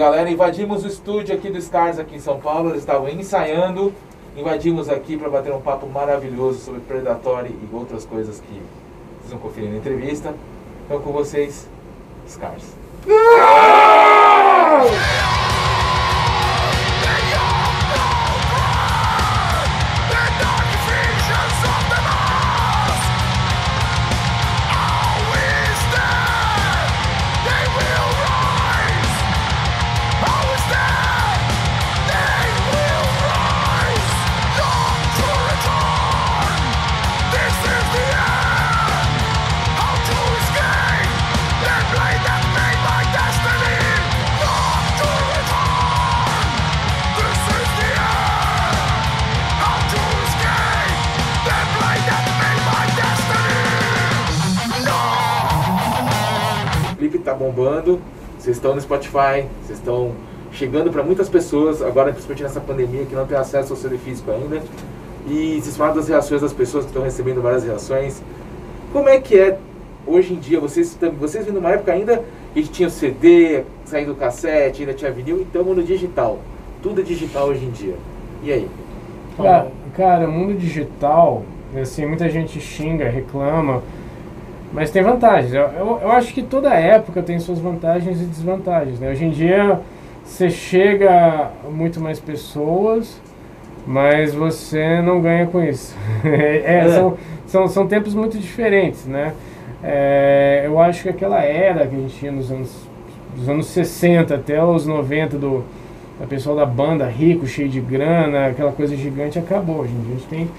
galera. Invadimos o estúdio aqui do Scars aqui em São Paulo. Eles estavam ensaiando. Invadimos aqui para bater um papo maravilhoso sobre Predatory e outras coisas que vocês vão conferir na entrevista. Então com vocês, Scars. O bombando. Vocês estão no Spotify, vocês estão chegando para muitas pessoas, agora principalmente nessa pandemia que não tem acesso ao CD físico ainda. E vocês falam das reações das pessoas que estão recebendo várias reações. Como é que é hoje em dia? Vocês, vocês vêm numa época ainda que tinha o CD, saindo do cassete, ainda tinha vinil, então no digital. Tudo é digital hoje em dia. E aí? Cara, cara, o mundo digital, assim, muita gente xinga, reclama, mas tem vantagens. Eu, eu, eu acho que toda época tem suas vantagens e desvantagens. Né? Hoje em dia você chega a muito mais pessoas, mas você não ganha com isso. É, são, são, são tempos muito diferentes, né? É, eu acho que aquela era que a gente tinha nos anos, dos anos 60 até os 90 do, a pessoa da banda rico, cheio de grana, aquela coisa gigante acabou. Hoje em dia a gente tem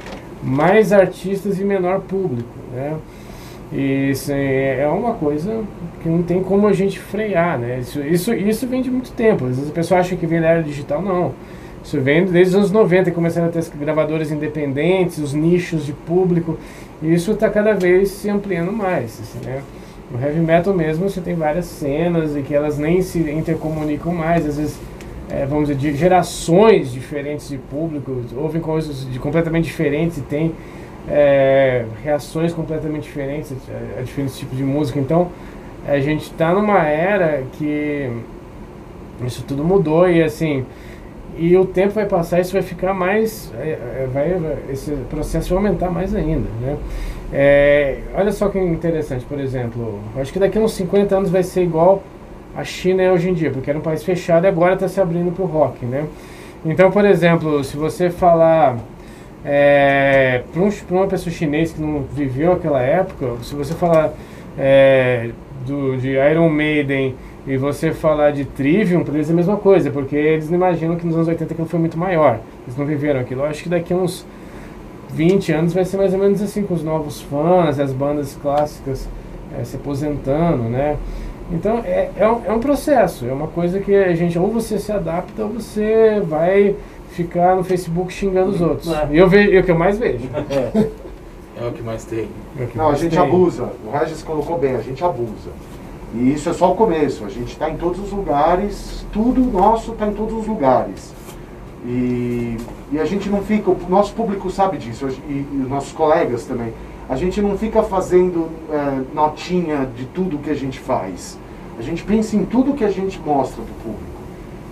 mais artistas e menor público, né? E isso é é uma coisa que não tem como a gente frear, né? Isso, isso, isso vem de muito tempo. Às vezes a pessoa acha que vem da era digital, não. Isso vem desde os anos 90, que começaram a ter as gravadoras independentes, os nichos de público, e isso está cada vez se ampliando mais, assim, né? No heavy metal mesmo você tem várias cenas e que elas nem se intercomunicam mais, às vezes é, vamos dizer, de gerações diferentes de público, ouvem coisas de completamente diferentes e tem é, reações completamente diferentes a, a diferentes tipos de música. Então, a gente está numa era que isso tudo mudou e assim, e o tempo vai passar, isso vai ficar mais, é, é, vai, vai- esse processo vai aumentar mais ainda, né? É, olha só que interessante, por exemplo, acho que daqui a uns 50 anos vai ser igual a China é hoje em dia, porque era um país fechado e agora está se abrindo para o rock, né? Então, por exemplo, se você falar é, para um, uma pessoa chinesa que não viveu aquela época, se você falar é, do, de Iron Maiden e você falar de Trivium, para eles é a mesma coisa, porque eles não imaginam que nos anos 80 aquilo foi muito maior. Eles não viveram aquilo. Eu acho que daqui a uns 20 anos vai ser mais ou menos assim, com os novos fãs, as bandas clássicas é, se aposentando, né? Então é, é, um, é um processo, é uma coisa que a gente, ou você se adapta ou você vai ficar no Facebook xingando os outros. É. E eu vejo, é o que eu mais vejo. É o que mais tem. É que Não, a mais gente tem. abusa. O Regis colocou bem, a gente abusa. E isso é só o começo. A gente está em todos os lugares, tudo nosso está em todos os lugares. E, e a gente não fica, o nosso público sabe disso, e, e os nossos colegas também. A gente não fica fazendo é, notinha de tudo que a gente faz. A gente pensa em tudo que a gente mostra para o público.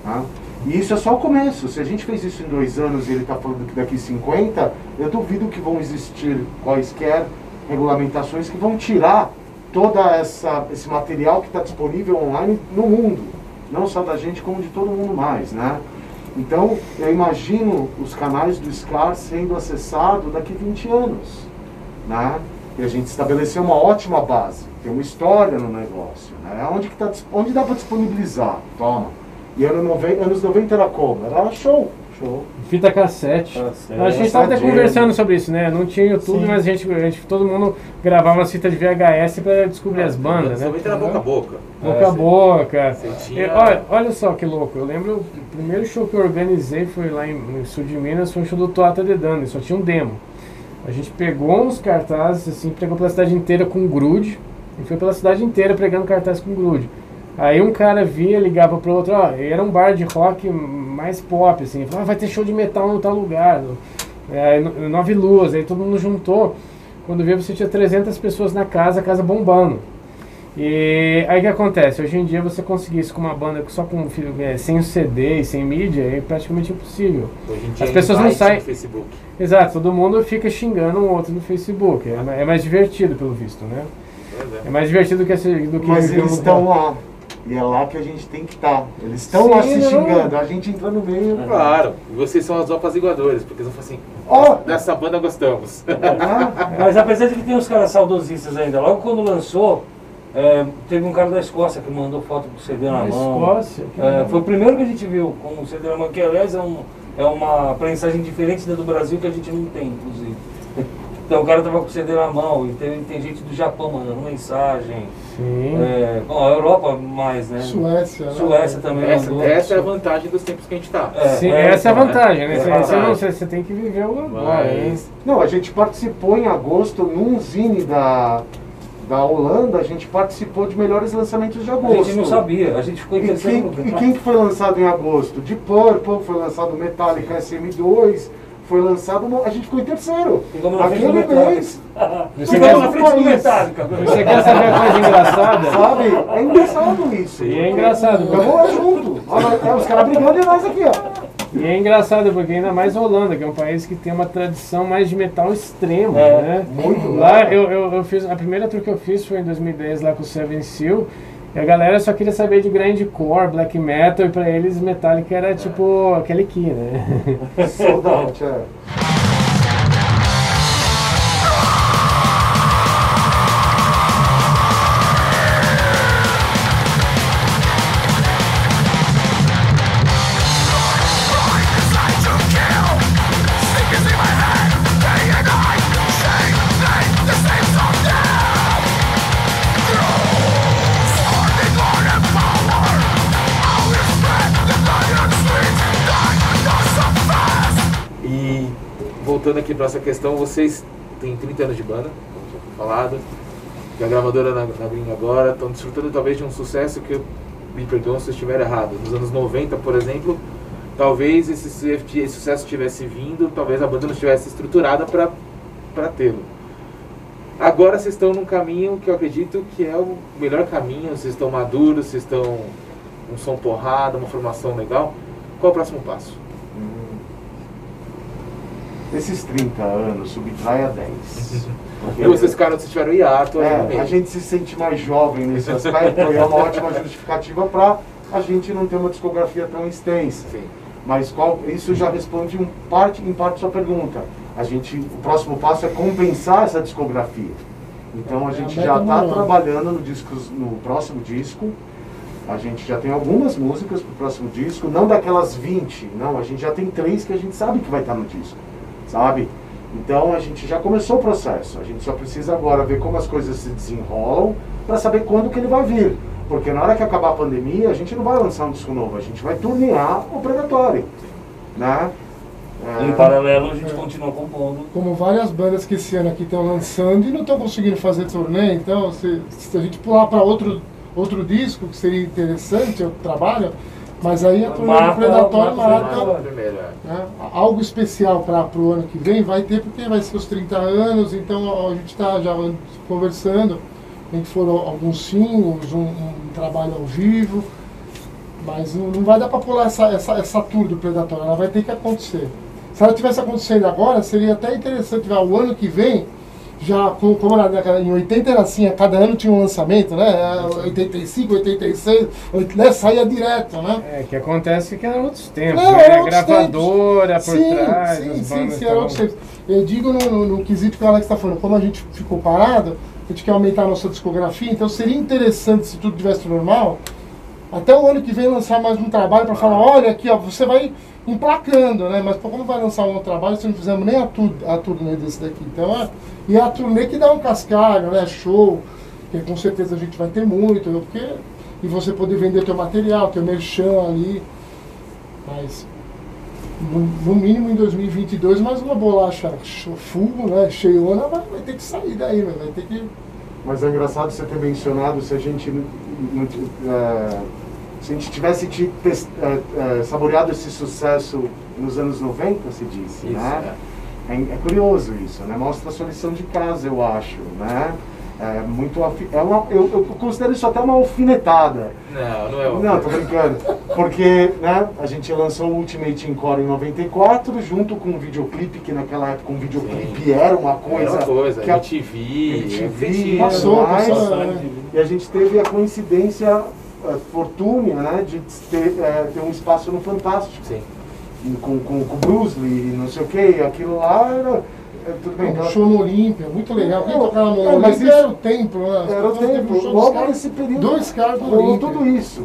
tá? E isso é só o começo. Se a gente fez isso em dois anos e ele está falando que daqui 50, eu duvido que vão existir quaisquer regulamentações que vão tirar essa esse material que está disponível online no mundo, não só da gente como de todo mundo mais, né? Então eu imagino os canais do Scar sendo acessado daqui 20 anos, né? E a gente estabeleceu uma ótima base, tem uma história no negócio, né? Onde que tá, onde dá para disponibilizar? Toma. E ano noven- anos 90 era como? Era show, show. Fita cassete. Cassete. a gente estava até conversando sobre isso, né? Não tinha YouTube, Sim. mas a gente, a gente, todo mundo gravava uma fita de VHS para descobrir as bandas, né? Também era boca a boca. Boca a boca. E, tinha- olha, olha só que louco, eu lembro o primeiro show que eu organizei foi lá em, no sul de Minas, foi um show do Toata de Dano, só tinha um demo. A gente pegou uns cartazes, assim, pegou pela cidade inteira com grude, e foi pela cidade inteira pregando cartazes com grude. Aí um cara via, ligava pro outro, ó, era um bar de rock mais pop, assim, falava, ah, vai ter show de metal no tal lugar, no, é, no- Nove Luas, aí todo mundo juntou. Quando veio você tinha 300 pessoas na casa, a casa bombando. E aí o que acontece? Hoje em dia você conseguir isso com uma banda só com é, sem o CD e sem mídia é praticamente impossível. Hoje em dia As pessoas não saem- no Facebook. Exato, todo mundo fica xingando um outro no Facebook. É, é mais divertido, pelo visto, né? É. É mais divertido do que, esse- do que Mas eles estão lá. E é lá que a gente tem que estar. Eles estão lá se não. xingando. A gente entra no meio. Claro, e vocês são os apaziguadores, porque eles vão falar assim, Ó! dessa banda gostamos. né? Mas apesar de que tem uns caras saudosistas ainda, logo quando lançou, é, teve um cara da Escócia que mandou foto do CD na Na mão. Escócia. É, foi o primeiro que a gente viu com o CD na mão, que aliás é, um, é uma prensagem diferente da do Brasil que a gente não tem, inclusive. Então o cara tava com o CD na mão e tem, tem gente do Japão mandando mensagem. Sim. É, bom, a Europa mais, né? Suécia. né? Suécia também Essa, mandou. essa é a vantagem dos tempos que a gente tá. É, Sim, é, essa é a então, vantagem, né? é Você, a você não- você- você tem que viver o agora? Mas, Não, a gente participou em agosto num zine da, da Holanda. A gente participou de melhores lançamentos de A agosto. gente não sabia, a gente ficou em E quem, e quem que foi lançado em agosto? De Purple, foi lançado Metallica SM2, foi lançado. a gente ficou em terceiro. Ficamos na frente do Aquele Metallica. mês. Você Ficamos quer, na frente do país. Metallica. você quer saber a coisa engraçada? Sabe? É engraçado isso. E é engraçado. Eu vou lá junto. Olha, é, os caras brigando e nós aqui, ó. E é engraçado porque ainda mais Holanda, que é um país que tem uma tradição mais de metal extremo, É, né? muito. Lá eu, eu, eu fiz, a primeira tour que eu fiz foi em 2010 lá com o Seven Seal. E a galera só queria saber de grindcore, black metal, e pra eles Metallica era tipo aquele aqui, né? Sold out, é. Aqui para essa questão, vocês têm 30 anos de banda, como já foi falado, que a gravadora na, na gringa agora, estão desfrutando talvez de um sucesso que me perdoam se eu estiver errado. Nos anos 90, por exemplo, talvez esse, esse sucesso tivesse vindo, talvez a banda não estivesse estruturada para tê-lo. Agora vocês estão num caminho que eu acredito que é o melhor caminho, vocês estão maduros, vocês estão um som porrada, uma formação legal. Qual é o próximo passo? Esses 30 anos, subtrai a 10. Porque- E vocês ficaram, vocês tiveram hiato É, meio. a gente se sente mais jovem nesse aspecto e é uma ótima justificativa para a gente não ter uma discografia tão extensa. Sim. Mas qual, isso já responde um parte, em parte sua pergunta. A gente, o próximo passo é compensar essa discografia. Então a gente já está trabalhando no, discos, no próximo disco. A gente já tem algumas músicas para o próximo disco, não daquelas 20, não, a gente já tem três que a gente sabe que vai estar no disco, sabe? Então a gente já começou o processo, a gente só precisa agora ver como as coisas se desenrolam para saber quando que ele vai vir. Porque na hora que acabar a pandemia, a gente não vai lançar um disco novo, a gente vai turnear o Predatório, né? É, Em paralelo, a gente continua compondo. Como várias bandas que esse ano aqui estão lançando e não estão conseguindo fazer turnê, então se, se a gente pular para outro, outro disco, que seria interessante, outro trabalho, mas aí a Mata- Predatório mata- marca Mata primeiro, é. né, algo especial para o ano que vem, vai ter porque vai ser os 30 anos, então a gente está já conversando, tem que foram alguns singles, um, um trabalho ao vivo, mas não, não vai dar para pular essa, essa, essa tour do Predatório, ela vai ter que acontecer. Se ela tivesse acontecendo agora, seria até interessante o ano que vem, já como, como na década- em 80 era assim, a cada ano tinha um lançamento, né? 85, 86, oit- né? saía direto, né? É, que acontece que eram outros tempos, Não, né? eram outros Gravadora por sim, trás, sim, sim, sim, era outros tempos. Eu digo no, no, no quesito que o Alex está falando, como a gente ficou parado, a gente quer aumentar a nossa discografia, então seria interessante se tudo tivesse normal, até o ano que vem lançar mais um trabalho para falar, olha aqui, ó, você vai emplacando, né? Mas como vai lançar um outro trabalho se não fizemos nem a, tur a turnê desse daqui? Então é. E é a turnê que dá um cascalho, né? Show, que com certeza a gente vai ter muito, porque. E você poder vender teu material, teu merchan ali. Mas no, no mínimo em 2022, mais uma bolacha full, né? Cheiona vai, vai ter que sair daí, né? vai ter que. Mas é engraçado você ter mencionado se a gente não- não- é, se a gente tivesse te, é, é, saboreado esse sucesso nos anos 90, se disse, Isso, né? É, é curioso isso, né? Mostra a sua lição de casa, eu acho, né? É muito. É uma, eu, eu considero isso até uma alfinetada. Não, não é uma Não, tô brincando. Porque né, a gente lançou o Ultimate Encore em 94, junto com um videoclipe, que naquela época um videoclipe era uma coisa. Era uma coisa, que a- MTV, MTV, MTV, Passou, mais, passou. Passou, né? E a gente teve a coincidência eh, fortúnea né, de ter, eh, ter um espaço no Fantástico. Sim. Com, com, com o Bruce Lee, não sei o que, aquilo lá era. eh, tudo bem, Um aquela- show no Olímpia, muito legal. Quem tocava no é, mas Olímpia isso- era o templo, né? Era o Teve um logo caras- nesse período. Dois caras do Olímpia. tudo isso.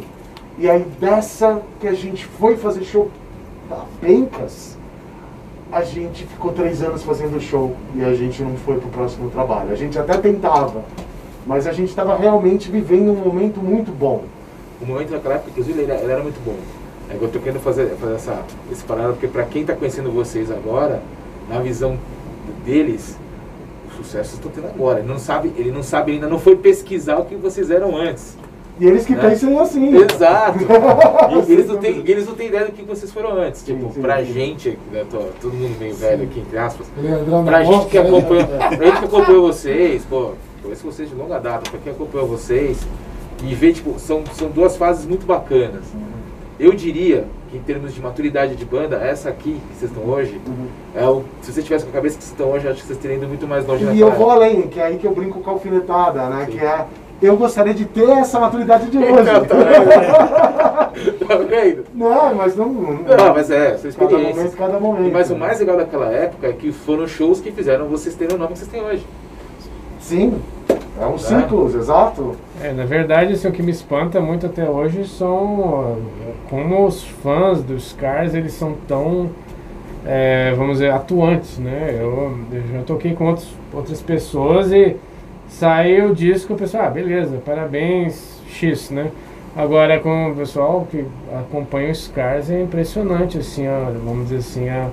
E aí dessa que a gente foi fazer show da Pencas, a gente ficou três anos fazendo show e a gente não foi pro próximo trabalho. A gente até tentava, mas a gente estava realmente vivendo um momento muito bom. O momento naquela época, inclusive, ele, era- ele era muito bom. É que eu tô querendo fazer, fazer essa, esse paralelo, porque pra quem tá conhecendo vocês agora, na visão deles, o sucesso estão tendo agora. Ele não sabe, ele não sabe, ainda não foi pesquisar o que vocês eram antes. E eles que Né? pensam assim. Exato. E eles não têm, eles não têm ideia do que vocês foram antes. Sim, Tipo, sim, pra sim. gente, né, tô- todo mundo meio velho aqui, entre aspas, Leandrão Pra gente que né? acompanha, pra gente que acompanhou vocês, pô, conheço vocês de longa data, pra quem acompanhou vocês e vê, tipo, são, são duas fases muito bacanas. Eu diria que em termos de maturidade de banda, essa aqui que vocês estão hoje, Uhum. é o, se vocês tivessem com a cabeça que vocês estão hoje, eu acho que vocês teriam ido muito mais longe E eu vou além, que é aí que eu brinco com a alfinetada, né? Sim. Que é, eu gostaria de ter essa maturidade de hoje. Tá vendo? Não, mas não. Não, Não, mas é, são cada experiências. momento, cada momento. Mas o mais legal daquela época é que foram shows que fizeram vocês terem o nome que vocês têm hoje. Sim, é um ciclo, exato. É, na verdade, assim, o que me espanta muito até hoje são como os fãs dos Cars eles são tão, eh, vamos dizer, atuantes, né? Eu, eu já toquei com outros, outras pessoas e saiu o disco, o pessoal, ah, beleza, parabéns, X, né? Agora com o pessoal que acompanha os Cars é impressionante, assim, ó, vamos dizer assim, a,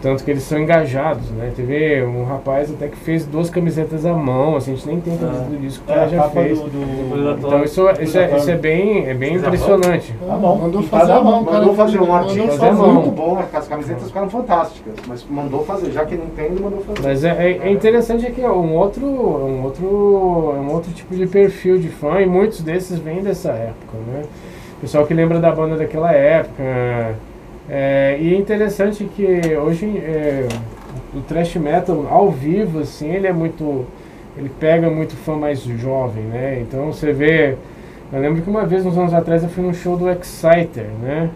tanto que eles são engajados, né? Teve um rapaz até que fez duas camisetas à mão, assim, a gente nem tem camiseta do disco que É, ela a já fez. do, do, Então isso, isso, é, isso é bem, é bem Fez à mão? impressionante. Tá bom. Mandou fazer a mão, cara. Mandou fazer um artista fazer mão. muito bom, as camisetas ficaram fantásticas, mas mandou fazer, já que não tem, ele mandou fazer. Mas é, é- é interessante é que é um outro, é um outro, é um outro tipo de perfil de fã e muitos desses vêm dessa época, né? Pessoal que lembra da banda daquela época. É, e é interessante que hoje é, o thrash metal ao vivo, assim, ele é muito, ele pega muito fã mais jovem, né? Então você vê, eu lembro que uma vez uns anos atrás eu fui num show do Exciter, né?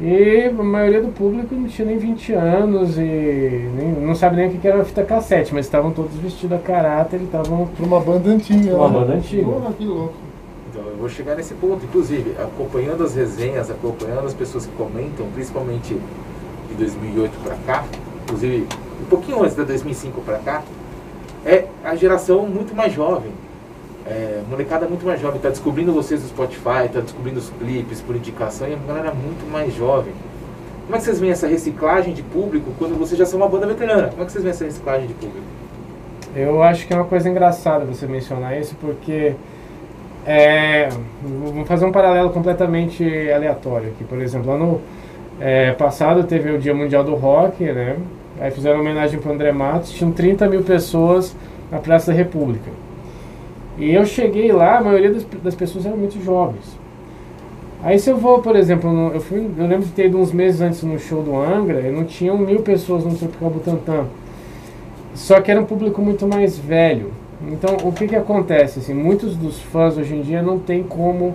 E a maioria do público não tinha nem 20 anos e nem- não sabe nem o que era a fita cassete, mas estavam todos vestidos a caráter e estavam. Pra uma banda antiga. Uma né? banda antiga. Porra, que louco. Vou chegar nesse ponto, inclusive, acompanhando as resenhas, acompanhando as pessoas que comentam, principalmente de 2008 para cá, inclusive um pouquinho antes de 2005 para cá, é a geração muito mais jovem. É, molecada muito mais jovem, tá descobrindo vocês no Spotify, tá descobrindo os clipes por indicação e a galera muito mais jovem. Como é que vocês veem essa reciclagem de público quando vocês já são uma banda veterana? Como é que vocês veem essa reciclagem de público? Eu acho que é uma coisa engraçada você mencionar isso, porque é, vamos fazer um paralelo completamente aleatório aqui. Por exemplo, ano é, passado teve o Dia Mundial do Rock, né? Aí fizeram homenagem para André Matos, tinham 30 mil pessoas na Praça da República. E eu cheguei lá, a maioria das, das pessoas eram muito jovens. Aí se eu vou, por exemplo, no- eu, fui, eu lembro de ter ido uns meses antes no show do Angra, e não tinham mil pessoas no Tropical Butantã. Só que era um público muito mais velho. Então, o que que acontece? Assim, muitos dos fãs hoje em dia não tem como...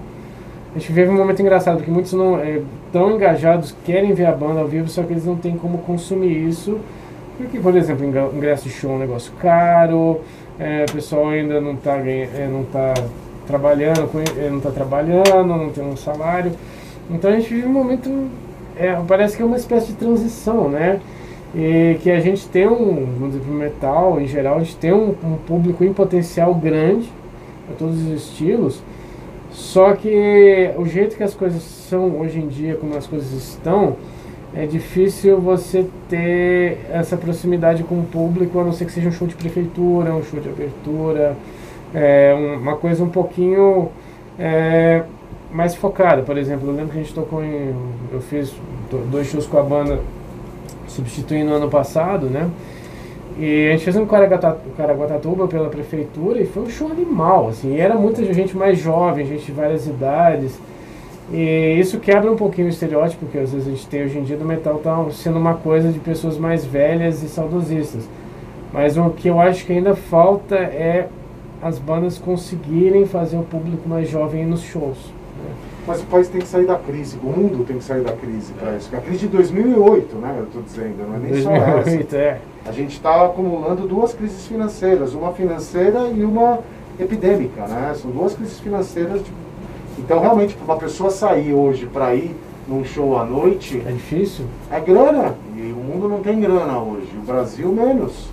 A gente vive um momento engraçado, porque muitos não é, tão engajados, querem ver a banda ao vivo, só que eles não têm como consumir isso. Porque, por exemplo, ingre- ingresso de show é um negócio caro, é, o pessoal ainda não está é, não tá trabalhando, não está trabalhando, não tem um salário. Então a gente vive um momento, é, parece que é uma espécie de transição, né? E que a gente tem um, vamos dizer, metal em geral, a gente tem um, um público em potencial grande, para todos os estilos, só que o jeito que as coisas são hoje em dia, como as coisas estão, é difícil você ter essa proximidade com o público, a não ser que seja um show de prefeitura, um show de abertura, é, um- uma coisa um pouquinho é, mais focada. Por exemplo, eu lembro que a gente tocou em. Eu fiz do- dois shows com a banda substituindo ano passado, né? E a gente fez um Caraguata- Caraguatatuba pela prefeitura e foi um show animal, assim. E era muita gente mais jovem, gente de várias idades. E isso quebra um pouquinho o estereótipo que às vezes a gente tem hoje em dia do metal tá sendo uma coisa de pessoas mais velhas e saudosistas. Mas o que eu acho que ainda falta é as bandas conseguirem fazer o público mais jovem nos shows. Mas o país tem que sair da crise, o mundo tem que sair da crise para isso. A crise de 2008, né? Eu estou dizendo, não é nem só essa. 2008, é. A gente está acumulando duas crises financeiras, uma financeira e uma epidêmica, né? São duas crises financeiras. de- Então, realmente, para uma pessoa sair hoje para ir num show à noite, É difícil? é grana. E o mundo não tem grana hoje. O Brasil menos.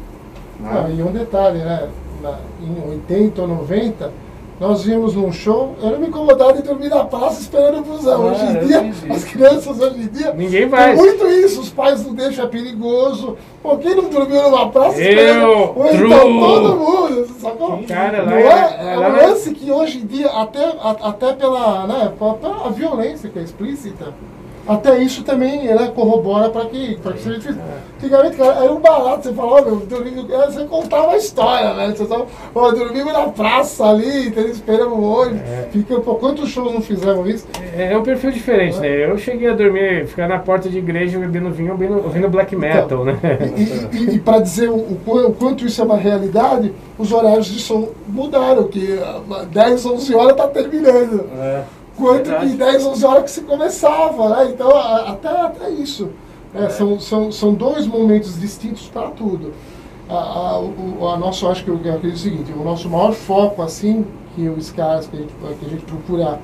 Né? e um detalhe, né? Na- em 80 ou 90, nós íamos num show, eu não me incomodava de dormir na praça esperando o busão. Ah, hoje em dia, isso. as crianças hoje em dia. Ninguém vai. Muito isso, os pais não deixam, é perigoso. Pô, quem não dormiu numa praça Eu, esperando? Ou então todo mundo, sacou? Cara, não lá é, é- é lá um é- lance que hoje em dia, até, a- até pela, né, pela, pela violência que é explícita, até isso também né, corrobora para que, pra que seja difícil. Antigamente, cara, era um barato, você falava, meu, dormi- é, você contava a história, né? Você só, ó, dormimos na praça ali, esperamos o ônibus. É. Fica, pô, quantos shows não fizemos isso? É, é um perfil diferente, né? Eu cheguei a dormir, ficar na porta de igreja bebendo vinho, ouvindo, ouvindo black metal, né? E, e, e para dizer o, o qu- o quanto isso é uma realidade, os horários de som mudaram, que ah, 10, 11 horas tá terminando. É. Quanto Verdade. que 10, 11 horas que se começava, né? Então, a- até, até isso. É, São, são, são dois momentos distintos para tudo. A, a, o, a nosso, acho que eu acredito o seguinte, o nosso maior foco, assim, que os caras que a gente, que a gente procura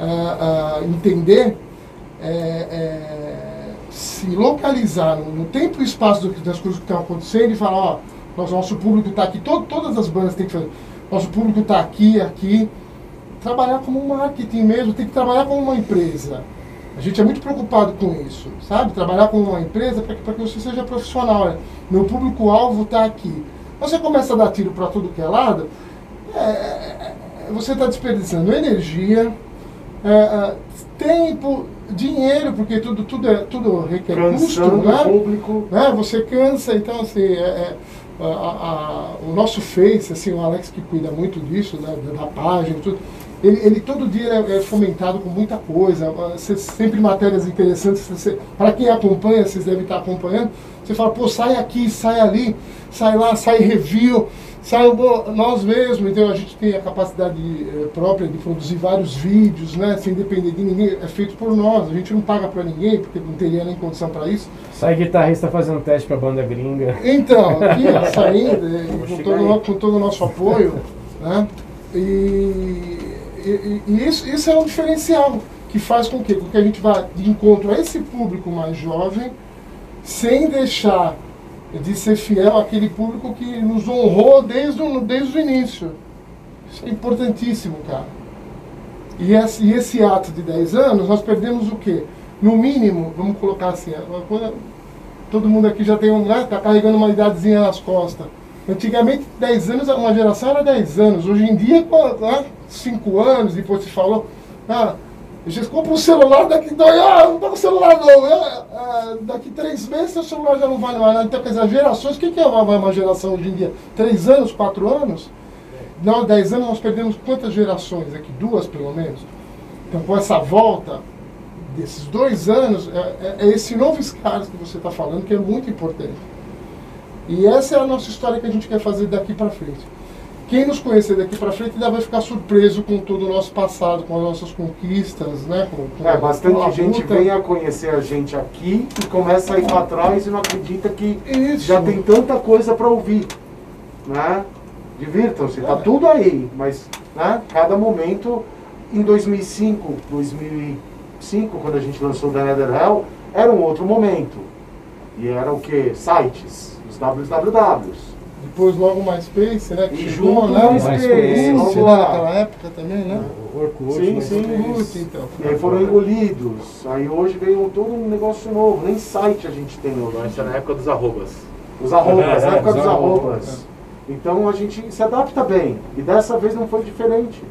ah, ah, entender, é, é se localizar no, no tempo e espaço das coisas que estão acontecendo e falar, ó, nosso, nosso público está aqui, to, todas as bandas têm que fazer, nosso público está aqui, aqui, trabalhar como um marketing mesmo, tem que trabalhar como uma empresa. A gente é muito preocupado com isso, sabe? Trabalhar como uma empresa para que, pra que você seja profissional. Né? Meu público-alvo está aqui. Você começa a dar tiro para tudo que é lado, é, é, é, você está desperdiçando energia, é, é, tempo, dinheiro, porque tudo, tudo, é, tudo requer custo, Cansando né? o público. né? Você cansa, então assim, é, a- a- o nosso Face, assim, o Alex que cuida muito disso, né, da, página, tudo, ele, ele todo dia é, é fomentado com muita coisa, você, sempre matérias interessantes, para quem acompanha, vocês devem estar acompanhando, você fala, pô, sai aqui, sai ali, sai lá, sai review, sai nós mesmos, então a gente tem a capacidade eh, própria de produzir vários vídeos, né, sem depender de ninguém, é feito por nós, a gente não paga para ninguém, porque não teria nem condição para isso. Sai guitarrista fazendo teste pra banda gringa. Então, aqui saindo, com, todo, com todo o nosso apoio, né? E, e- e isso, isso é um diferencial que faz com que, com que a gente vá de encontro a esse público mais jovem, sem deixar de ser fiel àquele público que nos honrou desde o, desde o início. Isso é importantíssimo, cara. E esse, e esse ato de 10 anos, nós perdemos o quê? No mínimo, vamos colocar assim, quando- todo mundo aqui já tem um, né, tá carregando uma idadezinha nas costas. Antigamente, 10 anos, uma geração era 10 anos. Hoje em dia, né, 5 anos, depois se falou, ah, vocês compram um celular daqui dois, ah, não tô com celular não, ah, ah, daqui três meses seu celular já não vale mais. Então, quer dizer, gerações, o que, que é uma, geração hoje em dia? 3 anos, 4 anos? Não, 10 anos nós perdemos quantas gerações aqui? Duas, pelo menos. Então, com essa volta desses dois anos, é, é- é esse novo Scars que você está falando que é muito importante. E essa é a nossa história que a gente quer fazer daqui para frente. Quem nos conhecer daqui para frente ainda vai ficar surpreso com todo o nosso passado, com as nossas conquistas, né? Com, com É, bastante gente luta. vem a conhecer a gente aqui e começa a ir para trás e não acredita que Isso. já tem tanta coisa para ouvir, né? Divirtam-se, tá É. tudo aí, mas né, cada momento, em 2005, 2005, quando a gente lançou o The Nether Hell, era um outro momento. E era o que? Sites, os wwws. Depois logo mais Space, né? Que E chegou, junto né? MySpace, vamos né, lá. Naquela época também, né? O Orkut, Sim, mas- sim. Orkut, então. E aí foram engolidos. Aí hoje veio todo um negócio novo. Nem site a gente tem hoje. Nós estamos na época dos arrobas. Os arrobas, É, na época os dos arrobas, arrobas. Então a gente se adapta bem. E dessa vez não foi diferente.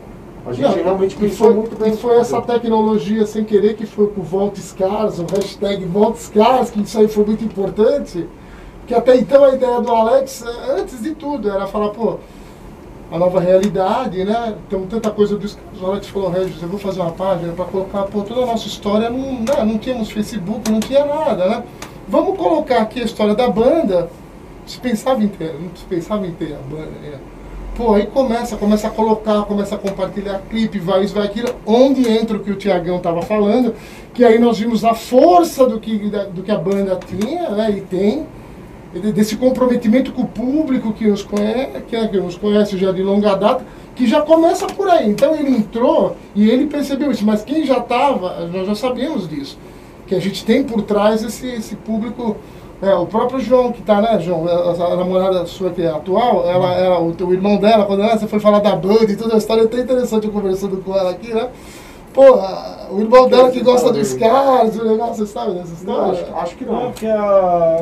A gente Não, realmente pensou foi, muito bem. E foi essa tecnologia sem querer que foi com o Volta Scars, o hashtag Volta Scars, que isso aí foi muito importante. Que até então a ideia do Alex, eh, antes de tudo, era falar, pô, a nova realidade, né? Tem tanta coisa dos o Alex falou, Regis, eu vou fazer uma página para colocar, pô, toda a nossa história, não, né, não tínhamos Facebook, não tinha nada, né? Vamos colocar aqui a história da banda, se pensava inteira, não se pensava inteira a banda, né? Pô, aí começa, começa a colocar, começa a compartilhar clipe, vai isso, vai aquilo, onde entra o que o Tiagão estava falando, que aí nós vimos a força do que, do que a banda tinha, né, e tem, desse comprometimento com o público que nos conhece, que, é, que nos conhece já de longa data, que já começa por aí. Então ele entrou e ele percebeu isso, mas quem já estava, nós já sabíamos disso, que a gente tem por trás esse, esse público. é, o próprio João, que tá, né, João? A, a namorada sua que é atual, ela, ela, o, teu irmão dela, quando ela, você foi falar da banda e toda a história, é até interessante eu conversando com ela aqui, né? Pô, o irmão dela que gosta dos caras, o negócio, você sabe dessa Não, história? acho, acho que Não, não. porque a...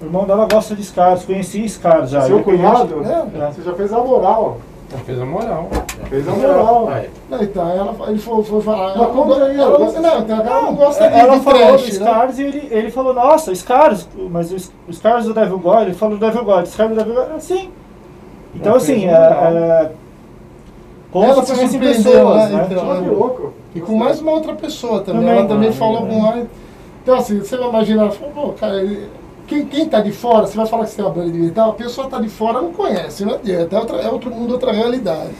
o irmão dela gosta de Scars, conheci Scars já. Seu cunhado, É. você já fez a moral. Ela fez a moral. Fez a moral. Então, ela, ele foi, foi falar. Ela go- aí, ela ela não, então, ela não gosta de, Ela falou trash, do né? Scars e ele, ele falou, nossa, Scars, mas o, Scars do Devil God, ele falou do Devil God, Scars do Devil God, sim. Então Ela assim, é, um legal. é, como Ela se conhecem pessoas, né? né? Então, louco. E com mais uma outra pessoa também. Também. Ela também Ah, falou é. com mais. Então, assim, você vai imaginar, ela falou, pô, cara, ele- quem, quem tá de fora, você vai falar que você tem uma banda de metal, a pessoa tá de fora não conhece, não adianta, é, outra, é outro mundo, outra realidade.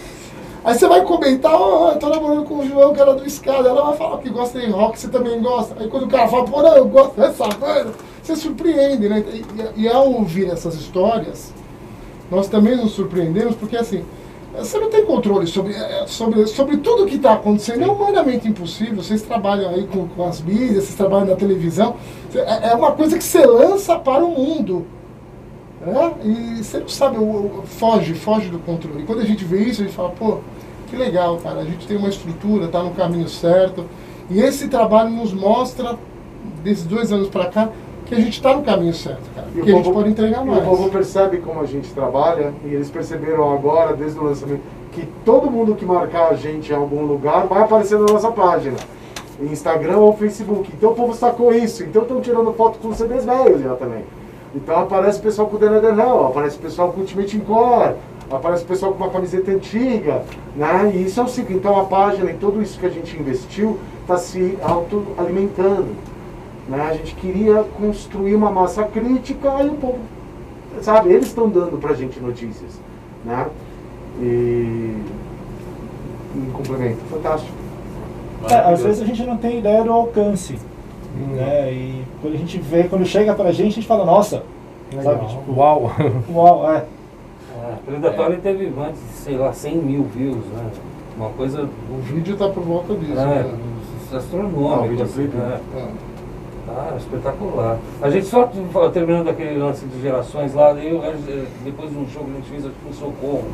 Aí você vai comentar, ó, eu tô namorando com o João, que era do Escada, ela vai falar que gosta de rock, você também gosta. Aí quando o cara fala, pô, não, eu gosto dessa banda, você surpreende, né? E, e- e ao ouvir essas histórias, nós também nos surpreendemos, porque assim, você não tem controle sobre, eh, sobre, sobre tudo que está acontecendo, é humanamente impossível. Vocês trabalham aí com, com as mídias, vocês trabalham na televisão, é é uma coisa que você lança para o mundo. Né? E você não sabe, foge, foge do controle. E quando a gente vê isso, a gente fala, pô, que legal, cara, a gente tem uma estrutura, tá no caminho certo. E esse trabalho nos mostra, desses dois anos para cá, que a gente está no caminho certo, cara. E o Que a gente povo- pode entregar e mais. O povo percebe como a gente trabalha e eles perceberam agora, desde o lançamento, que todo mundo que marcar a gente em algum lugar vai aparecer na nossa página. Instagram ou Facebook. Então o povo sacou isso. Então estão tirando foto com CDs velhos já também. Então aparece pessoal com o The Nether Hell, aparece pessoal com Ultimate Encore, aparece pessoal com uma camiseta antiga, né? E isso é o seguinte, então a página e tudo isso que a gente investiu está se autoalimentando. Né? A gente queria construir uma massa crítica e o povo, sabe, eles estão dando pra gente notícias. Né? E. Um complemento, fantástico. É, às vezes a gente não tem ideia do alcance. Né? E quando a gente vê, quando chega pra gente, a gente fala, nossa, Legal. sabe? Tipo, Uau! uau, é. É, o Predatório teve mais de, sei lá, 100 mil views, né? Uma coisa O vídeo tá por volta disso. é, né? astronômica. Ah, o videoclipe, assim, né? É. Ah, espetacular. A gente só terminando aquele lance de gerações lá, daí eu, eh, depois de um show que a gente fez aqui no Socorro,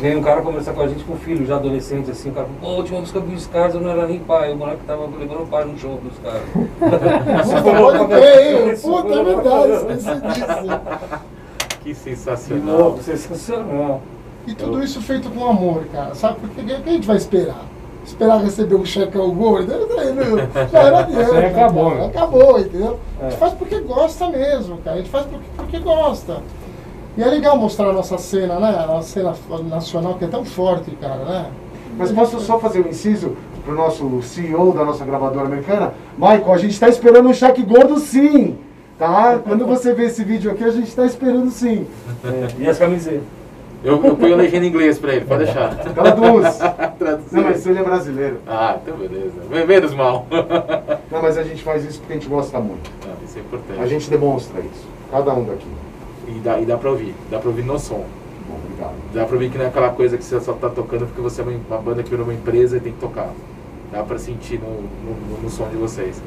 veio um cara conversar com a gente com o filho, já adolescente, assim, o cara falou, pô, a última vez que eu vi os caras eu não era nem pai, o moleque tava levando o pai no show dos caras. Puta, pode ver, hein? Puta, é verdade, esqueci disso. Que Que sensacional. louco, sensacional. E tudo isso feito com amor, cara. Sabe? O que a gente vai esperar? Esperar receber um checão gordo? Já adianta. Isso aí acabou, cara. né? Acabou, entendeu? A gente É. faz porque gosta mesmo, cara. A gente faz porque, porque gosta. E é legal mostrar a nossa cena, né? A nossa cena nacional que é tão forte, cara, né? Mas posso só fazer um inciso pro nosso CEO da nossa gravadora americana? Michael, a gente está esperando um cheque gordo sim! Tá? Quando você vê esse vídeo aqui, a gente está esperando sim. É, e as camisetas? Eu, eu ponho a legenda em inglês pra ele, pode deixar. Traduz! Traduzir. Não, mas ele é brasileiro. Ah, então beleza. Men- Menos mal. Não, mas a gente faz isso porque a gente gosta muito. Ah, isso é importante. A gente demonstra isso. Cada um daqui. E dá, e dá pra ouvir. Dá pra ouvir no som. Bom, obrigado. Dá pra ouvir que não é aquela coisa que você só tá tocando porque você é uma, uma banda que virou uma empresa e tem que tocar. Dá pra sentir no, no, no som de vocês.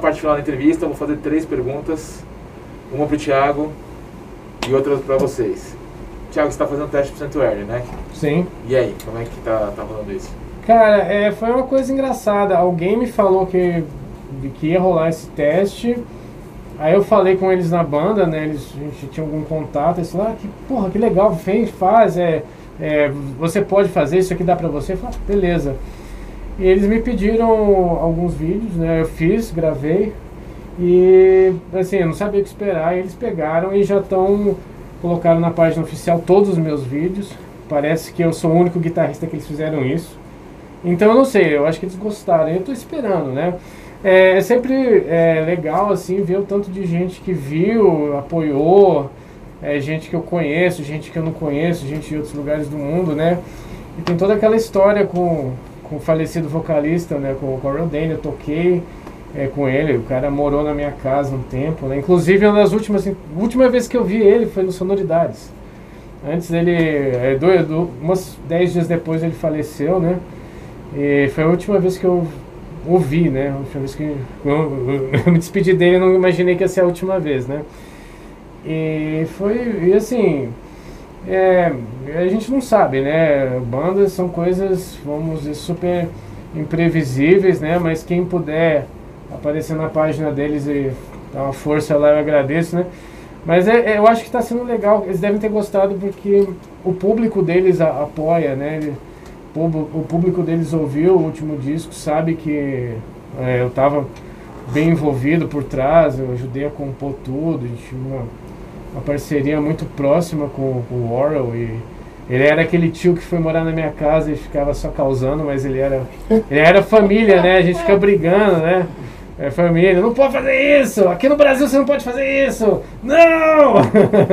Parte final da entrevista, vou fazer três perguntas. Uma para o Thiago e outra para vocês. Thiago, você está fazendo teste para Santuário, né? Sim. E aí, como é que tá, tá rolando isso? Cara, é, foi uma coisa engraçada. Alguém me falou que, que ia rolar esse teste. Aí eu falei com eles na banda, né? Eles, a gente tinha algum contato. Eles falaram, ah, que porra, que legal, vem, faz. É, é, você pode fazer, isso aqui dá pra você. Eu falei, ah, beleza. E eles me pediram alguns vídeos, né? Eu fiz, gravei. E assim, eu não sabia o que esperar. Eles pegaram e já estão. Colocaram na página oficial todos os meus vídeos. Parece que eu sou o único guitarrista que eles fizeram isso. Então eu não sei, eu acho que eles gostaram. Eu tô esperando, né? É, é sempre é, legal assim ver o tanto de gente que viu, apoiou, é, gente que eu conheço, gente que eu não conheço, gente de outros lugares do mundo, né? E tem toda aquela história com, com o falecido vocalista, né? Com o Corey Dane, eu toquei é, com ele, o cara morou na minha casa um tempo, né? Inclusive, uma das últimas, a última vez que eu vi ele foi no Sonoridades. Antes ele, é, do, do, umas 10 dias depois ele faleceu, né? E foi a última vez que eu ouvi, né? A última vez que eu, eu, eu me despedi dele, não imaginei que ia ser a última vez, né? E foi, e assim, é, a gente não sabe, né? Bandas são coisas, vamos dizer, super imprevisíveis, né? Mas quem puder aparecer na página deles e dar uma força lá, eu agradeço, né? Mas é, é eu acho que está sendo legal, eles devem ter gostado porque o público deles a, apoia, né? Ele, o público deles ouviu o último disco, sabe que é, eu estava bem envolvido por trás, eu ajudei a compor tudo, a gente uma, parceria muito próxima com, com o Warren e ele era aquele tio que foi morar na minha casa e ficava só causando, mas ele era, ele era família, né? A gente fica brigando, né? É família, não pode fazer isso! Aqui no Brasil você não pode fazer isso! Não!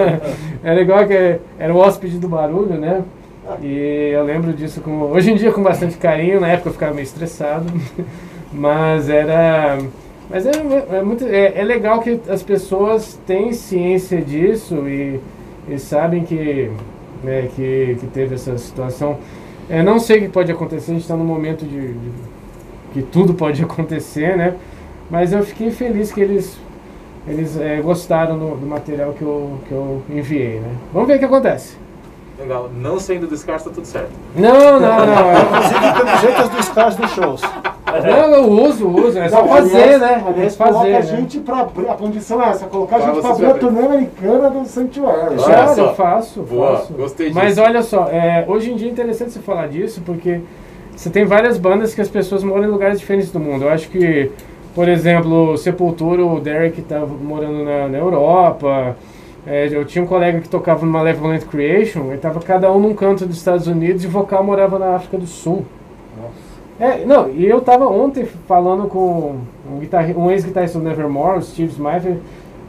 era igual que era o hóspede do barulho, né? E eu lembro disso com, hoje em dia com bastante carinho, na época eu ficava meio estressado, mas era. Mas é, é muito, é, é, legal que as pessoas têm ciência disso e, e sabem que, né, que, que teve essa situação. Eu não sei o que pode acontecer, a gente está num momento de, de, que tudo pode acontecer, né? Mas eu fiquei feliz que eles, eles é, gostaram do, do material que eu, que eu enviei, né? Vamos ver o que acontece. Legal. Não saindo do Scars, tá tudo certo. Não, não, não. Inclusive camisetas do Scars nos shows. Não, eu uso, uso. É só Não, fazer, aliás, né? Aliás, fazer, coloca né? a gente pra abrir, a condição é essa, colocar a gente pra abrir a turnê americana do Sanctuary. Olha Claro, só. eu faço, Boa, faço. gostei Mas disso. olha só, é, hoje em dia é interessante você falar disso, porque você tem várias bandas que as pessoas moram em lugares diferentes do mundo. Eu acho que, por exemplo, o Sepultura, o Derek estava morando na, na Europa. É, eu tinha um colega que tocava no Malevolent Creation, ele estava cada um num canto dos Estados Unidos e o vocal morava na África do Sul. É, não, e eu tava ontem falando com um, um ex-guitarrista do Nevermore, o Steve Smythe.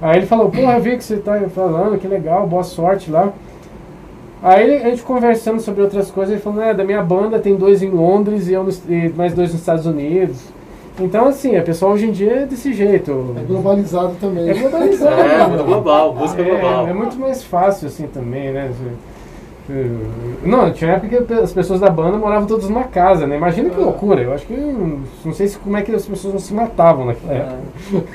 Aí ele falou, porra, eu vi que você tá falando, que legal, boa sorte lá. Aí ele- a gente conversando sobre outras coisas, ele falou, é, da minha banda tem dois em Londres e, eu nos- e mais dois nos Estados Unidos. Então assim, a pessoa hoje em dia é desse jeito. É globalizado também. É globalizado. É, global, música global. É, é muito mais fácil assim também, né? Não, tinha época que as pessoas da banda moravam todas numa casa, né? Imagina que loucura. Eu acho que. Não sei se, como é que as pessoas não se matavam naquela época.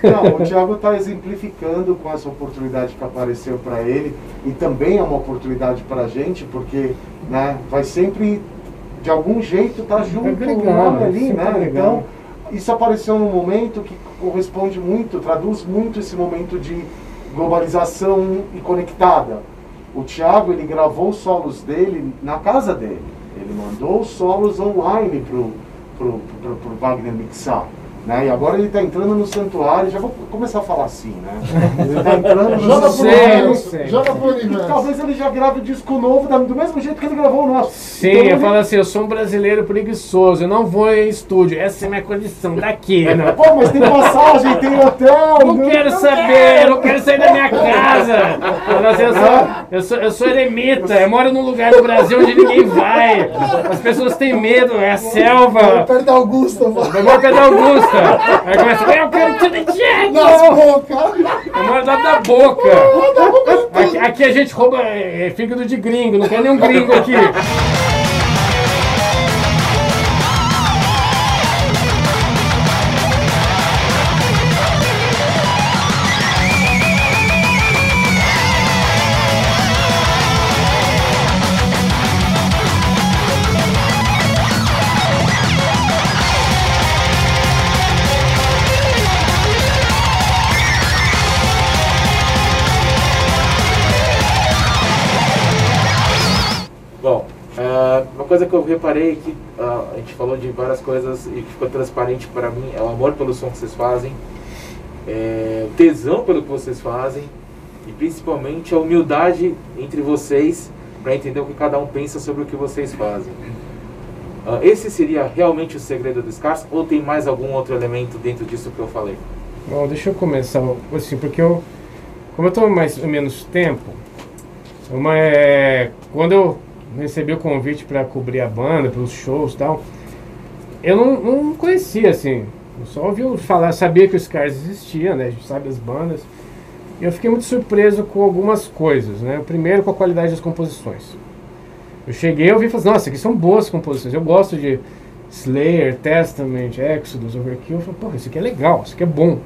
Não, o Thiago está exemplificando com essa oportunidade que apareceu para ele e também é uma oportunidade para a gente, porque né, vai sempre, de algum jeito, estar junto Agregando, o nome ali, né? agregando. Então, isso apareceu num momento que corresponde muito, traduz muito esse momento de globalização e conectada. O Thiago, ele gravou os solos dele na casa dele. Ele mandou os solos online pro, pro, pro, Wagner mixar. Né? E agora ele está entrando no santuário, já vou começar a falar assim, né? Ele está entrando no Joga santuário. não. Joga pro universo. talvez ele já grave o disco novo do mesmo jeito que ele gravou o nosso. Sim, Então, eu ele- falo assim, eu sou um brasileiro preguiçoso, eu não vou em estúdio, essa é a minha condição daqui. Não, Pô, mas tem passagem, tem hotel. não quero saber, eu não quero sair da minha casa. Eu, não sei, eu, sou, eu, sou, eu sou eremita, eu moro num lugar no Brasil onde ninguém vai. As pessoas têm medo, é a selva. Perto da Augusta, mano. Eu moro perto da Augusta. Aí começa, eu quero to the Nas jungle. bocas. Eu moro do lado da boca. Aqui, aqui a gente rouba é, é, fígado de gringo, não quer nenhum gringo aqui. Coisa que eu reparei que ah, a gente falou de várias coisas e que ficou transparente para mim é o amor pelo som que vocês fazem, é, o tesão pelo que vocês fazem e principalmente a humildade entre vocês para entender o que cada um pensa sobre o que vocês fazem. Ah, esse seria realmente o segredo do Scars ou tem mais algum outro elemento dentro disso que eu falei? Bom, deixa eu começar assim, porque eu, como eu estou mais ou menos tempo, uma é, quando eu recebi o convite para cobrir a banda, pelos shows e tal, eu não, não conhecia assim, eu só ouvi falar, sabia que os Scars existia, né, a gente sabe as bandas, e eu fiquei muito surpreso com algumas coisas, né, primeiro com a qualidade das composições. Eu cheguei e ouvi e falei, nossa, aqui são boas composições, eu gosto de Slayer, Testament, Exodus, Overkill, eu falei, pô, isso aqui é legal, isso aqui é bom.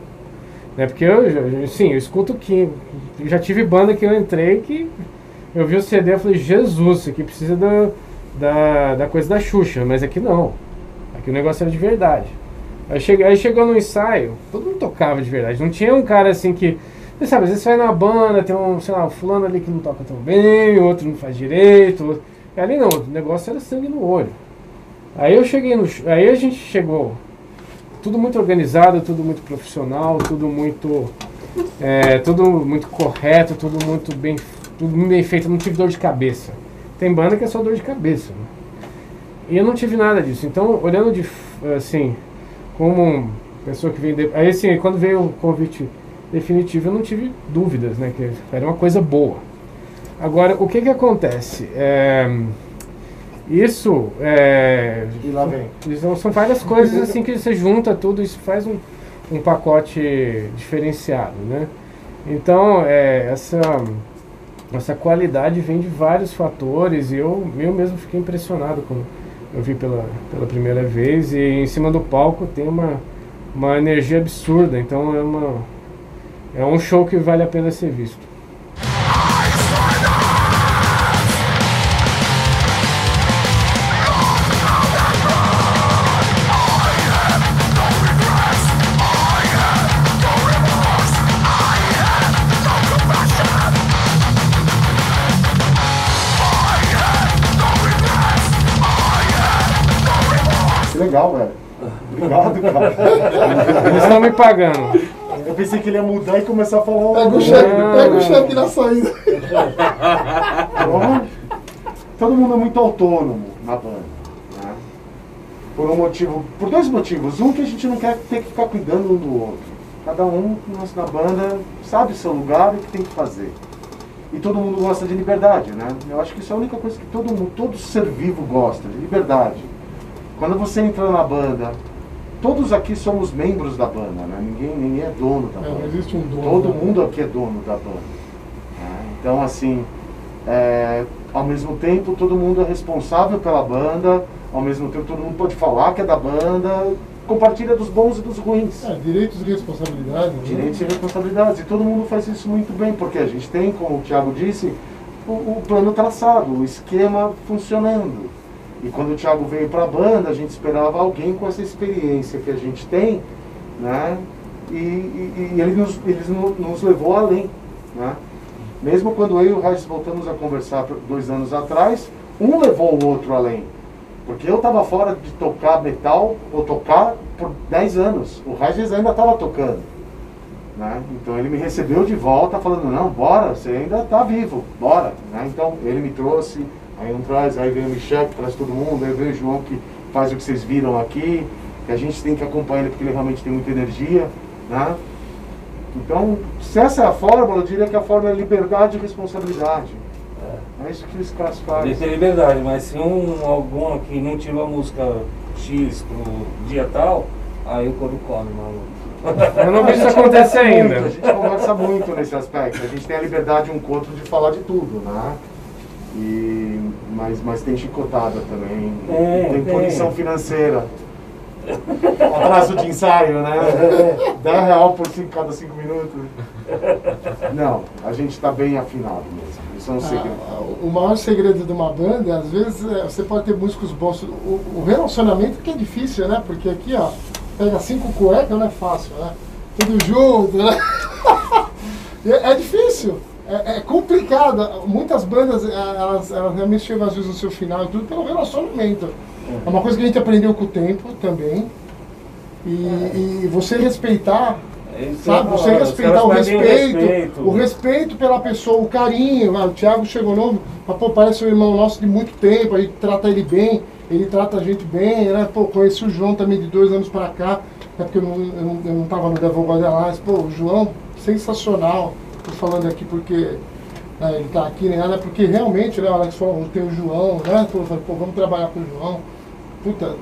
Né? Porque eu, sim, eu escuto que já tive banda que eu entrei que eu vi o CD e falei, Jesus, isso aqui precisa da, da, da coisa da Xuxa, mas aqui não. Aqui o negócio era de verdade. Aí, chega, aí chegou no ensaio, todo mundo tocava de verdade. Não tinha um cara assim que. Você sabe, às vezes você vai na banda, tem um, sei lá, um fulano ali que não toca tão bem, outro não faz direito. outro- ali não, o negócio era sangue no olho. Aí eu cheguei no. Aí a gente chegou tudo muito organizado, tudo muito profissional, tudo muito é, tudo muito correto, tudo muito bem, tudo bem feito, não tive dor de cabeça. Tem banda que é só dor de cabeça. Né? E eu não tive nada disso. Então, olhando de assim, como pessoa que veio de... aí assim, quando veio o convite definitivo, eu não tive dúvidas, né, que era uma coisa boa. Agora, o que que acontece? É, isso é, E lá vem. são, são várias coisas assim que você junta tudo, isso faz um, um pacote diferenciado, né? Então, é, essa, essa qualidade vem de vários fatores e eu, eu mesmo fiquei impressionado quando eu vi pela, pela primeira vez e em cima do palco tem uma, uma energia absurda, então é, uma, é um show que vale a pena ser visto. Legal, velho. Obrigado, cara. Eles estão me pagando. Eu pensei que ele ia mudar e começar a falar. Pega o cheque, pega o cheque na saída. Ó, Todo mundo é muito autônomo na banda. né? Por um motivo, por dois motivos. Um que a gente não quer ter que ficar cuidando um do outro. Cada um nós na banda sabe o seu lugar e o que tem que fazer. E todo mundo gosta de liberdade, né? Eu acho que isso é a única coisa que todo mundo, todo ser vivo gosta, de liberdade. Quando você entra na banda, todos aqui somos membros da banda, né? Ninguém, ninguém é dono da É, banda. existe um dono. Todo né? mundo aqui é dono da banda. né? Então, assim, é, ao mesmo tempo, todo mundo é responsável pela banda, ao mesmo tempo, todo mundo pode falar que é da banda, compartilha dos bons e dos ruins. É, direitos e responsabilidades. né? Direitos e responsabilidades. E todo mundo faz isso muito bem, porque a gente tem, como o Thiago disse, o, o plano traçado, o esquema funcionando. E quando o Thiago veio para a banda, a gente esperava alguém com essa experiência que a gente tem, né? E, e- e ele, nos, ele no- nos levou além, né? Mesmo quando eu e o Regis voltamos a conversar dois anos atrás, um levou o outro além. Porque eu estava fora de tocar metal, ou tocar, por 10 anos. O Regis ainda estava tocando. Né? Então ele me recebeu de volta falando, não, bora, você ainda está vivo, bora. Né? Então ele me trouxe, aí um traz, aí vem o Michel que traz todo mundo, aí vem o João que faz o que vocês viram aqui, que a gente tem que acompanhar ele porque ele realmente tem muita energia. Né? Então, se essa é a fórmula, eu diria que a fórmula é liberdade e responsabilidade. É isso que os caras fazem. tem liberdade, mas se um, algum aqui não tirou a música X pro dia tal, aí o couro come, maluco. Eu não vi isso A gente acontecer conversa ainda. muito, a gente conversa muito nesse aspecto. A gente tem a liberdade um outro de falar de tudo, né? E, mas, mas tem chicotada também. É, tem punição financeira. Atraso de ensaio, né? 10 real por cinco, cada 5 minutos. Não, a gente está bem afinado mesmo. Isso é um segredo. Ah, o maior segredo de uma banda, às vezes, é, você pode ter músicos bons. O, o relacionamento que é difícil, né? Porque aqui, ó, pega cinco cuecas, não é fácil, né? Tudo junto, né? É, é difícil. É, é complicado. Muitas bandas, é, elas, elas realmente chegam às vezes no seu final e tudo pelo relacionamento. É uma coisa que a gente aprendeu com o tempo também. E, e você respeitar, É sabe? Você respeitar o respeito, respeito. o respeito pela pessoa, o carinho. Ah, o Thiago chegou novo, mas, pô, parece um irmão nosso de muito tempo, a gente trata ele bem, ele trata a gente bem, né? Pô, conheci o João também de dois anos pra cá, é porque eu não, eu não, eu não tava no Devil God Alliance. Pô, o João, sensacional. Tô falando aqui porque né, ele tá aqui, né? É porque realmente, né, o Alex falou, tem o João, né? Pô, eu falei, pô, vamos trabalhar com o João. Puta,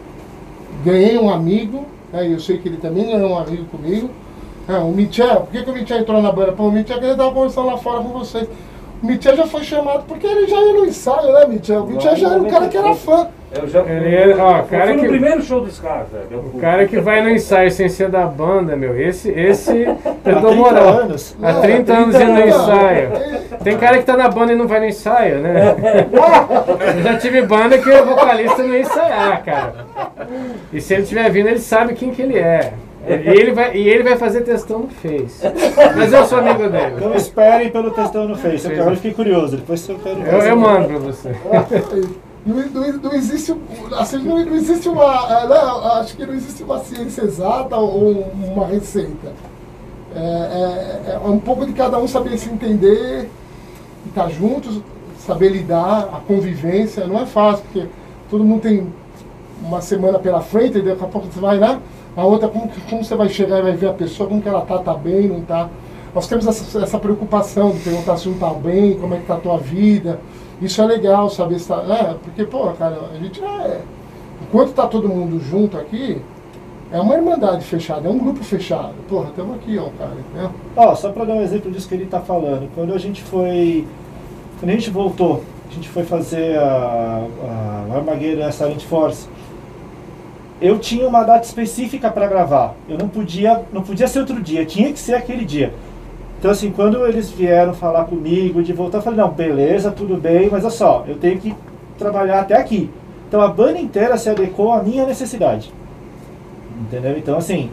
ganhei um amigo, né? e eu sei que ele também ganhou um amigo comigo. É, o Michel, por que, que o Michel entrou na banda? Pô, o Michel que ele tava conversando lá fora com vocês. O Michel já foi chamado porque ele já ia no ensaio, né, Michel? O Michel já era um cara que era fã. Eu já Ele é- ó, eu cara fui no que- primeiro show dos caras, velho. Eu O cara que vai no ensaio sem ser da banda, meu, esse, esse Há tentou 30 moral. anos. Há É, 30 anos 30 indo no ensaio. Tem cara que tá na banda e não vai no ensaio, né? Eu já tive banda que o vocalista não ia ensaiar, cara. E se ele estiver vindo, ele sabe quem que ele é. E ele vai, e ele vai fazer testão no Face. Mas eu sou amigo dele. Então esperem pelo testão no Face. Eu agora fiquei curioso. Depois eu quero Eu, eu mando pra você. Não, não- não existe, assim, não, não existe uma. ah, Não, acho que não existe uma ciência exata ou uma receita. É, é- é um pouco de cada um saber se entender, estar juntos, saber lidar, a convivência. Não é fácil, porque todo mundo tem uma semana pela frente, e daqui a pouco você vai lá, a outra, como, como você vai chegar e vai ver a pessoa, como que ela tá, tá bem, não tá. Nós temos essa, essa preocupação de perguntar se não tá bem, como é que tá a tua vida. Isso é legal, saber se tá. É, porque, pô, cara, a gente é. Enquanto tá todo mundo junto aqui, é uma irmandade fechada, é um grupo fechado. Porra, estamos aqui, ó, cara, entendeu? Ó, só para dar um exemplo disso que ele está falando, quando a gente foi, quando a gente voltou, a gente foi fazer a, a Armageddon Silent Force, eu tinha uma data específica para gravar. Eu não podia, não podia ser outro dia, tinha que ser aquele dia. Então assim, quando eles vieram falar comigo de voltar, eu falei, não, beleza, tudo bem, mas olha só, eu tenho que trabalhar até aqui. Então a banda inteira se adequou à minha necessidade. Entendeu? Então, assim,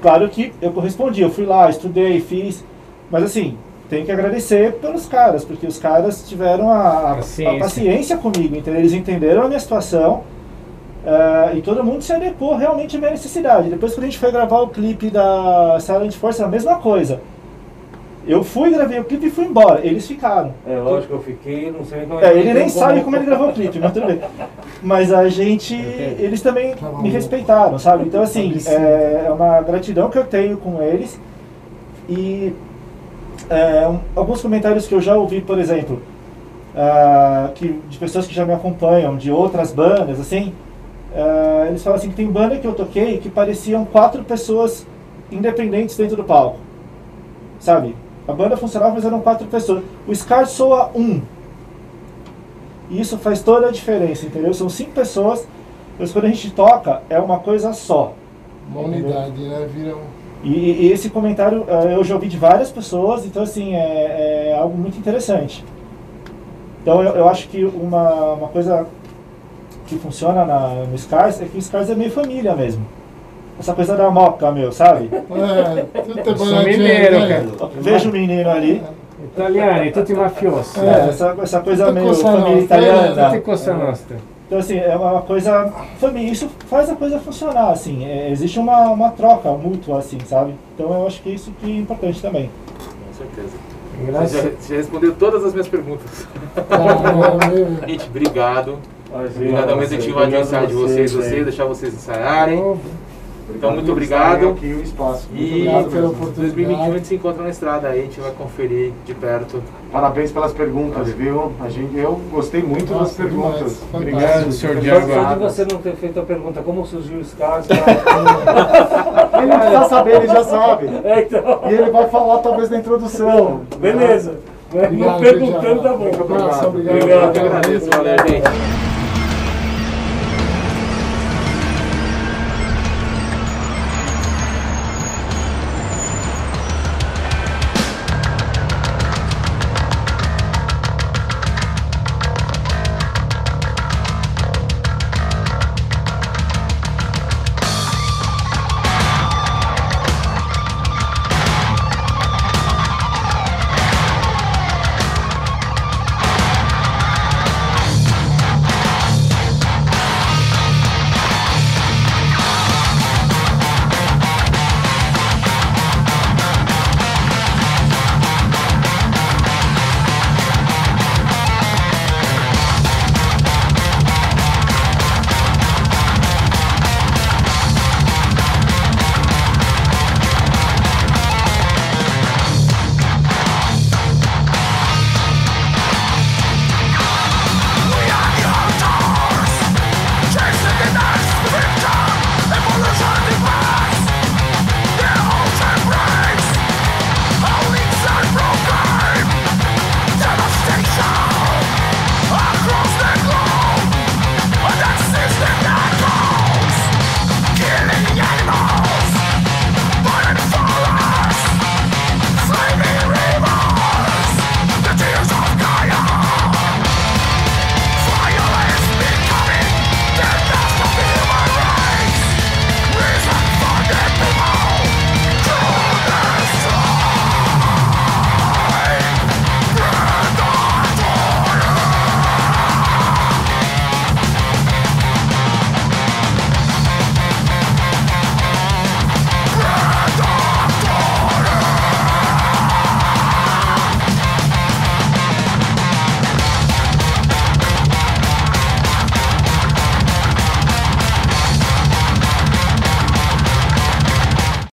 claro que eu correspondi, eu fui lá, estudei, fiz, mas assim, tenho que agradecer pelos caras, porque os caras tiveram a, a- a Paciência. paciência comigo, entendeu? Eles entenderam a minha situação ah, e todo mundo se adequou realmente à minha necessidade. Depois, quando a gente foi gravar o clipe da Silent Force, a mesma coisa. Eu fui, gravei o clipe e fui embora. Eles ficaram. É lógico que eu fiquei, não sei nem como É, que ele nem sabe como ele gravou o clipe, mas tudo bem. Mas a gente, eles também me respeitaram, sabe? Então, assim, é, é uma gratidão que eu tenho com eles. E é, um- alguns comentários que eu já ouvi, por exemplo, ah, que, de pessoas que já me acompanham, de outras bandas, assim, ah, eles falam assim que tem banda que eu toquei que pareciam quatro pessoas independentes dentro do palco. Sabe? A banda funcionava, mas eram quatro pessoas. O Scar soa um. E isso faz toda a diferença, entendeu? São cinco pessoas, mas quando a gente toca, é uma coisa só. Uma unidade, né? Vira um. E, e esse comentário eh, eu já ouvi de várias pessoas, então assim, é, é algo muito interessante. Então eu, eu acho que uma, uma coisa que funciona na, no Scars é que o Scars é meio família mesmo. Essa coisa da moca, meu, sabe? É, tudo sou mineiro, cara. Vejo o menino ali, Italiani, tutti mafiosi. é, essa, essa coisa Tutti meio Cosa família Nostra, italiana. Tutti Costa Nostra. Então, assim, é uma coisa. Família, isso faz a coisa funcionar, assim. é, existe uma, uma troca mútua, assim, sabe? Então, eu acho que isso que é importante também. Com certeza. Você já, você respondeu todas as minhas perguntas. Ah, Gente, obrigado. Obrigado mesmo de invadir o ensaio de vocês, vocês, deixar vocês ensaiarem. Então, muito obrigado. Aqui o espaço. Muito E obrigado pela oportunidade. 2021 a gente se encontra na estrada aí, a gente vai conferir de perto. Parabéns pelas perguntas, viu? A gente, eu gostei muito das Nossa, perguntas. demais. Obrigado. Obrigado, senhor Só, Diago. só de você não ter feito a pergunta como surgiu o Scars, Ele não precisa saber, ele já sabe. é, então, E ele vai falar talvez na introdução. beleza. Obrigado, perguntando tá bom. Um abraço, obrigado. Eu agradeço, valeu, gente.